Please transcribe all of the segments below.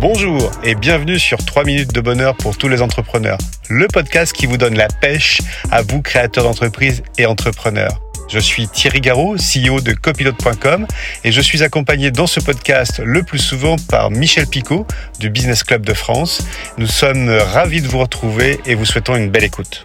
Bonjour et bienvenue sur 3 minutes de bonheur pour tous les entrepreneurs, le podcast qui vous donne la pêche à vous créateurs d'entreprise et entrepreneurs. Je suis Thierry Garot, CEO de copilote.com et je suis accompagné dans ce podcast le plus souvent par Michel Picot du Business Club de France. Nous sommes ravis de vous retrouver et vous souhaitons une belle écoute.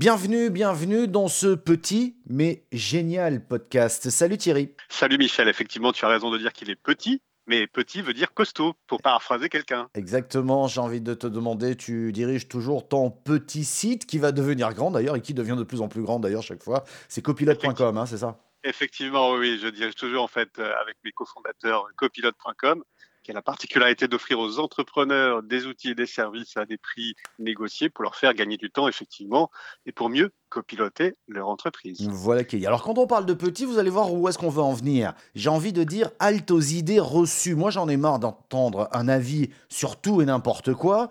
Bienvenue, bienvenue dans ce petit mais génial podcast. Salut Thierry. Salut Michel, effectivement tu as raison de dire qu'il est petit, mais petit veut dire costaud, pour paraphraser quelqu'un. Exactement, j'ai envie de te demander, tu diriges toujours ton petit site qui va devenir grand d'ailleurs et qui devient de plus en plus grand d'ailleurs chaque fois. C'est copilote.com, hein, c'est ça? Effectivement, oui, je dirige toujours en fait euh, avec mes cofondateurs copilote.com qui a la particularité d'offrir aux entrepreneurs des outils et des services à des prix négociés pour leur faire gagner du temps, effectivement, et pour mieux copiloter leur entreprise. Voilà qui est. Alors, quand on parle de petit, vous allez voir où est-ce qu'on veut en venir. J'ai envie de dire halte aux idées reçues. Moi, j'en ai marre d'entendre un avis sur tout et n'importe quoi.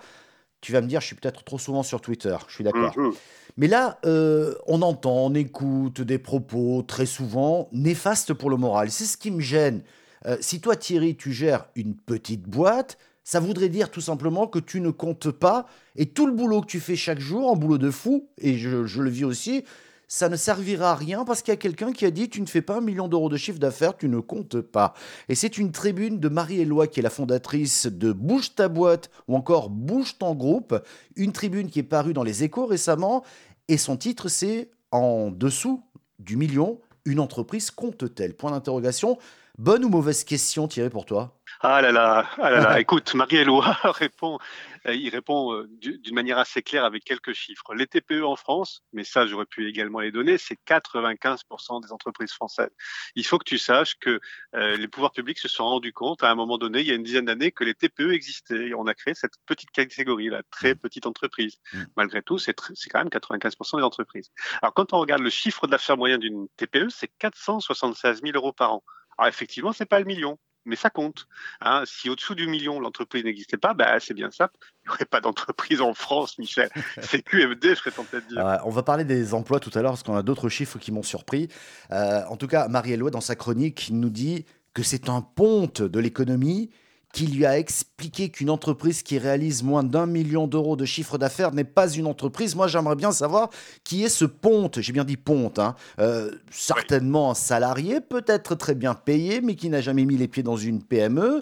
Tu vas me dire, je suis peut-être trop souvent sur Twitter, je suis d'accord. Mhm. Mais là, euh, on entend, on écoute des propos très souvent néfastes pour le moral. C'est ce qui me gêne. Euh, si toi, Thierry, tu gères une petite boîte, ça voudrait dire tout simplement que tu ne comptes pas et tout le boulot que tu fais chaque jour, en boulot de fou, et je, le vis aussi, ça ne servira à rien parce qu'il y a quelqu'un qui a dit tu ne fais pas un million d'euros de chiffre d'affaires, tu ne comptes pas. Et c'est une tribune de Marie-Éloi qui est la fondatrice de Bouge ta boîte ou encore Bouge ton groupe, une tribune qui est parue dans les échos récemment et son titre c'est En dessous du million, une entreprise compte-t-elle? Point d'interrogation. Bonne ou mauvaise question, Thierry, pour toi? Ah là là, ah là, là. écoute, Marie-Éloi répond, euh, il répond euh, d'une manière assez claire avec quelques chiffres. Les TPE en France, mais ça j'aurais pu également les donner, c'est 95% des entreprises françaises. Il faut que tu saches que euh, les pouvoirs publics se sont rendus compte à un moment donné, il y a une dizaine d'années, que les TPE existaient. Et on a créé cette petite catégorie, la très mmh. petite entreprise. Mmh. Malgré tout, c'est quand même 95% des entreprises. Alors quand on regarde le chiffre d'affaires moyen d'une TPE, c'est 476 000 euros par an. Alors effectivement, c'est pas le million, mais ça compte. Hein. Si au-dessous du million, l'entreprise n'existait pas, bah, c'est bien ça. Il n'y aurait pas d'entreprise en France, Michel. C'est QFD, je serais tenté de dire. on va parler des emplois tout à l'heure, parce qu'on a d'autres chiffres qui m'ont surpris. Euh, en tout cas, Marie-Éloi, dans sa chronique, nous dit que c'est un ponte de l'économie qui lui a expliqué qu'une entreprise qui réalise moins d'un million d'euros de chiffre d'affaires n'est pas une entreprise. Moi, j'aimerais bien savoir qui est ce ponte. J'ai bien dit ponte. Hein. Euh, certainement un salarié, peut-être très bien payé, mais qui n'a jamais mis les pieds dans une PME.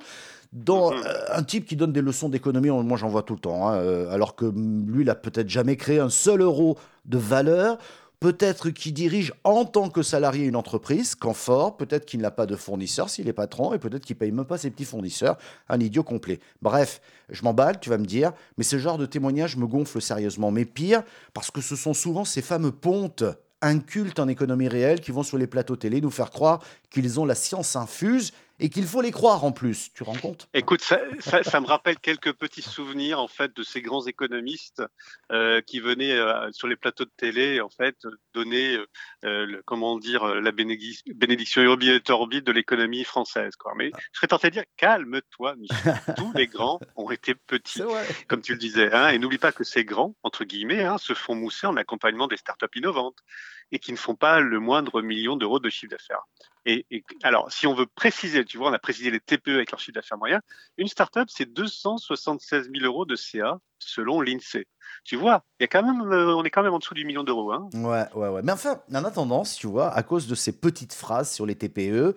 Dans, mm-hmm. euh, un type qui donne des leçons d'économie, moi j'en vois tout le temps, hein, euh, alors que lui, il a peut-être jamais créé un seul euro de valeur peut-être qu'il dirige en tant que salarié une entreprise, fort, peut-être qu'il n'a pas de fournisseur s'il est patron, et peut-être qu'il paye même pas ses petits fournisseurs, un idiot complet. Bref, je m'emballe, tu vas me dire, mais ce genre de témoignage me gonfle sérieusement. Mais pire, parce que ce sont souvent ces fameux pontes incultes en économie réelle qui vont sur les plateaux télé nous faire croire qu'ils ont la science infuse et qu'il faut les croire en plus. Tu rends compte? Écoute, ça, ça, me rappelle quelques petits souvenirs en fait de ces grands économistes euh, qui venaient euh, sur les plateaux de télé en fait donner euh, le, comment dire la bénédiction urbi de l'économie française. Quoi. Mais ah. je serais tenté de dire calme-toi, Michel. Tous les grands ont été petits, comme tu le disais. Hein, et n'oublie pas que ces grands entre guillemets hein, se font mousser en accompagnement des startups innovantes et qui ne font pas le moindre million d'euros de chiffre d'affaires. Et, alors, si on veut préciser, tu vois, on a précisé les TPE avec leur chiffre d'affaires moyen. Une startup, c'est 276 000 euros de CA selon l'INSEE. Tu vois, il y a quand même, euh, on est quand même en dessous du million d'euros. Hein. Ouais, ouais, ouais. Mais enfin, en attendant, tu vois, à cause de ces petites phrases sur les TPE,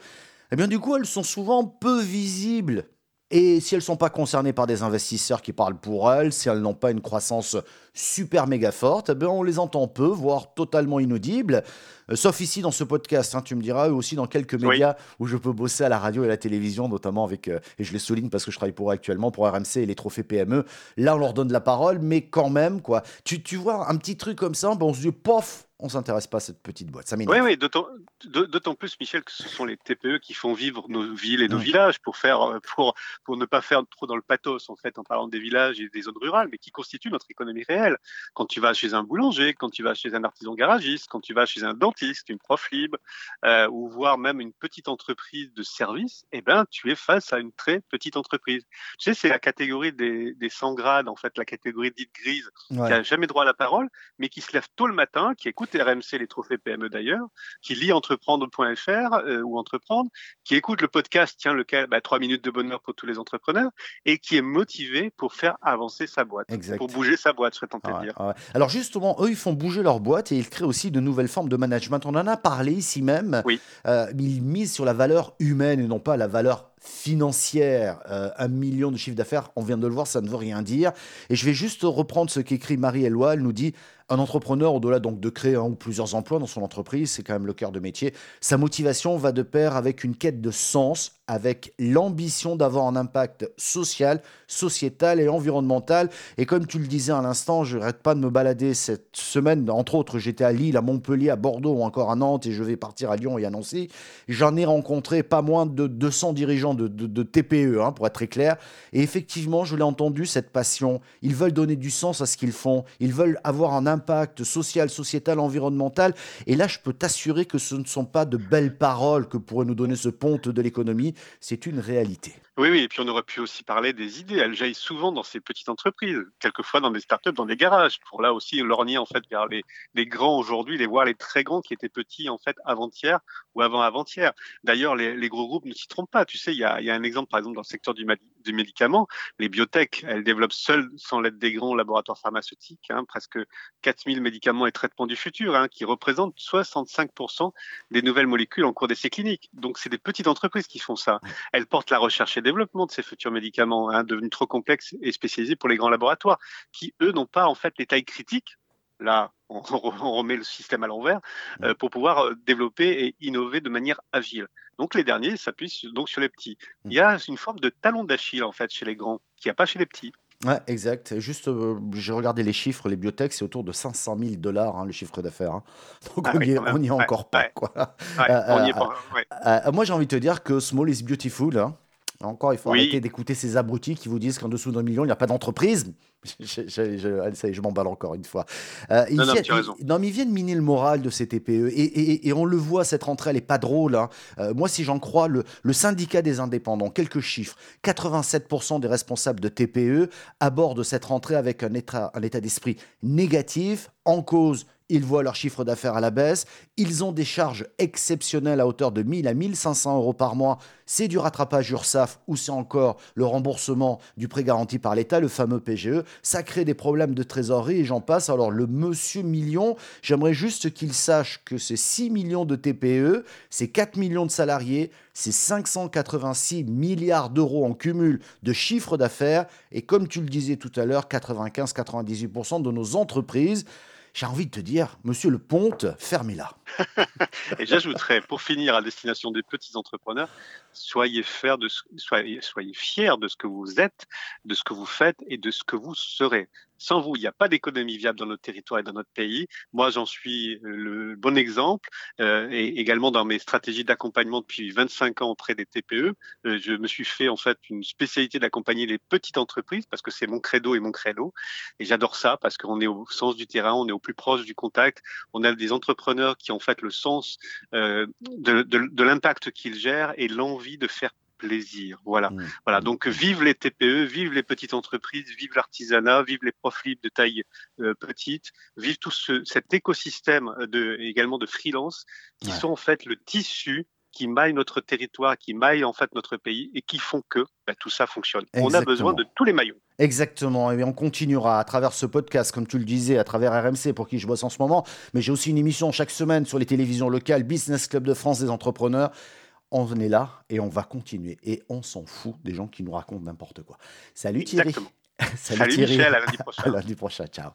eh bien, du coup, elles sont souvent peu visibles et si elles ne sont pas concernées par des investisseurs qui parlent pour elles, si elles n'ont pas une croissance super méga forte, eh bien on les entend peu, voire totalement inaudibles. Euh, sauf ici dans ce podcast, hein, tu me diras, aussi dans quelques médias où je peux bosser à la radio et à la télévision, notamment avec, euh, et je les souligne parce que je travaille pour eux actuellement, pour RMC et les trophées PME. Là, on leur donne la parole, mais quand même, quoi. Tu, tu vois, un petit truc comme ça, ben, on se dit, pof, on s'intéresse pas à cette petite boîte. Ça oui, oui, d'autant plus, Michel, que ce sont les TPE qui font vivre nos villes et nos villages pour faire, pour, pour ne pas faire trop dans le pathos, en fait, en parlant des villages et des zones rurales, mais qui constituent notre économie réelle. Quand tu vas chez un boulanger, quand tu vas chez un artisan garagiste, quand tu vas chez un dentiste, une prof libre, euh, ou voire même une petite entreprise de service, eh ben, tu es face à une très petite entreprise. Tu sais, c'est la catégorie des, des 100 grades, en fait, la catégorie dite grise, qui a jamais droit à la parole, mais qui se lève tôt le matin, qui écoute RMC, les trophées PME d'ailleurs, qui lit entreprendre.fr euh, ou entreprendre, qui écoute le podcast, tiens, lequel, bah, 3 minutes de bonheur pour tous les entrepreneurs, et qui est motivé pour faire avancer sa boîte, pour bouger sa boîte, je serais tenté de dire. Alors justement, eux, ils font bouger leur boîte et ils créent aussi de nouvelles formes de management. On en a parlé ici même. Oui. Euh, ils misent sur la valeur humaine et non pas la valeur financière, euh, un million de chiffre d'affaires, on vient de le voir, ça ne veut rien dire. Et je vais juste reprendre ce qu'écrit Marie-Éloi. Elle nous dit un entrepreneur, au-delà donc de créer un ou plusieurs emplois dans son entreprise, c'est quand même le cœur de métier. Sa motivation va de pair avec une quête de sens, avec l'ambition d'avoir un impact social, sociétal et environnemental. Et comme tu le disais à l'instant, je n'arrête pas de me balader cette semaine. Entre autres, j'étais à Lille, à Montpellier, à Bordeaux ou encore à Nantes et je vais partir à Lyon et à Nancy. J'en ai rencontré pas moins de 200 dirigeants de, TPE, hein, pour être très clair. Et effectivement, je l'ai entendu, cette passion. Ils veulent donner du sens à ce qu'ils font. Ils veulent avoir un impact social, sociétal, environnemental. Et là, je peux t'assurer que ce ne sont pas de belles paroles que pourrait nous donner ce ponte de l'économie. C'est une réalité. Oui, oui, et puis on aurait pu aussi parler des idées. Elles jaillissent souvent dans ces petites entreprises, quelquefois dans des startups, dans des garages, pour là aussi lorgner en fait vers les, grands aujourd'hui, les voir les très grands qui étaient petits en fait avant-hier ou avant-avant-hier. D'ailleurs, les, gros groupes ne s'y trompent pas. Tu sais, il y a, un exemple par exemple dans le secteur du, du médicament. Les biotech, elles développent seules, sans l'aide des grands laboratoires pharmaceutiques, hein, presque 4000 médicaments et traitements du futur, hein, qui représentent 65% des nouvelles molécules en cours d'essai clinique. Donc, c'est des petites entreprises qui font ça. Elles portent la recherche et développement de ces futurs médicaments, hein, devenus trop complexes et spécialisés pour les grands laboratoires, qui eux n'ont pas en fait les tailles critiques. Là, on, remet le système à l'envers euh, pour pouvoir euh, développer et innover de manière agile. Donc les derniers s'appuient donc sur les petits. Il y a une forme de talon d'Achille en fait chez les grands, qui n'y a pas chez les petits. Ouais, exact. Juste, euh, j'ai regardé les chiffres, les biotech, c'est autour de 500 000 dollars hein, le chiffre d'affaires. Hein. Donc ah on n'y est, encore pas. Moi, j'ai envie de te dire que small is beautiful. Hein. Encore, il faut arrêter d'écouter ces abrutis qui vous disent qu'en dessous d'un million, il n'y a pas d'entreprise. Je, je, je m'emballe encore une fois. Euh, non, non, tu as raison. non, mais ils viennent miner le moral de ces TPE. Et, et, on le voit, cette rentrée, elle n'est pas drôle. Hein. Euh, moi, si j'en crois, le, le, syndicat des indépendants, quelques chiffres 87% des responsables de TPE abordent cette rentrée avec un état, un état d'esprit négatif, en cause ils voient leur chiffre d'affaires à la baisse, ils ont des charges exceptionnelles à hauteur de 1000 à 1500 euros par mois. C'est du rattrapage URSAF ou c'est encore le remboursement du prêt garanti par l'État, le fameux PGE. Ça crée des problèmes de trésorerie et j'en passe. Alors le monsieur million, j'aimerais juste qu'il sache que c'est 6 millions de TPE, c'est 4 millions de salariés, c'est 586 milliards d'euros en cumul de chiffre d'affaires et comme tu le disais tout à l'heure, 95-98% de nos entreprises j'ai envie de te dire, monsieur le Ponte, fermez-la. Et j'ajouterais, pour finir, à destination des petits entrepreneurs, soyez, fiers de, soyez, soyez fiers de ce que vous êtes, de ce que vous faites et de ce que vous serez. Sans vous, il n'y a pas d'économie viable dans notre territoire et dans notre pays. Moi, j'en suis le bon exemple. Euh, et également dans mes stratégies d'accompagnement depuis 25 ans auprès des TPE, euh, je me suis fait en fait une spécialité d'accompagner les petites entreprises parce que c'est mon credo et mon credo. Et j'adore ça parce qu'on est au sens du terrain, on est au plus proche du contact. On a des entrepreneurs qui ont fait le sens euh, de, de, de l'impact qu'ils gèrent et l'envie de faire plaisir. Voilà. Mmh. Voilà. Donc, vive les TPE, vive les petites entreprises, vive l'artisanat, vive les profils de taille euh, petite, vive tout ce, cet écosystème de, également de freelance qui sont en fait le tissu qui maille notre territoire, qui maille en fait notre pays et qui font que bah, tout ça fonctionne. On a besoin de tous les maillons. Exactement, et on continuera à travers ce podcast, comme tu le disais, à travers RMC pour qui je bosse en ce moment, mais j'ai aussi une émission chaque semaine sur les télévisions locales, Business Club de France des entrepreneurs on est là et on va continuer. Et on s'en fout des gens qui nous racontent n'importe quoi. Salut Thierry. Salut, Thierry. Michel, à lundi prochain. à lundi prochain, ciao.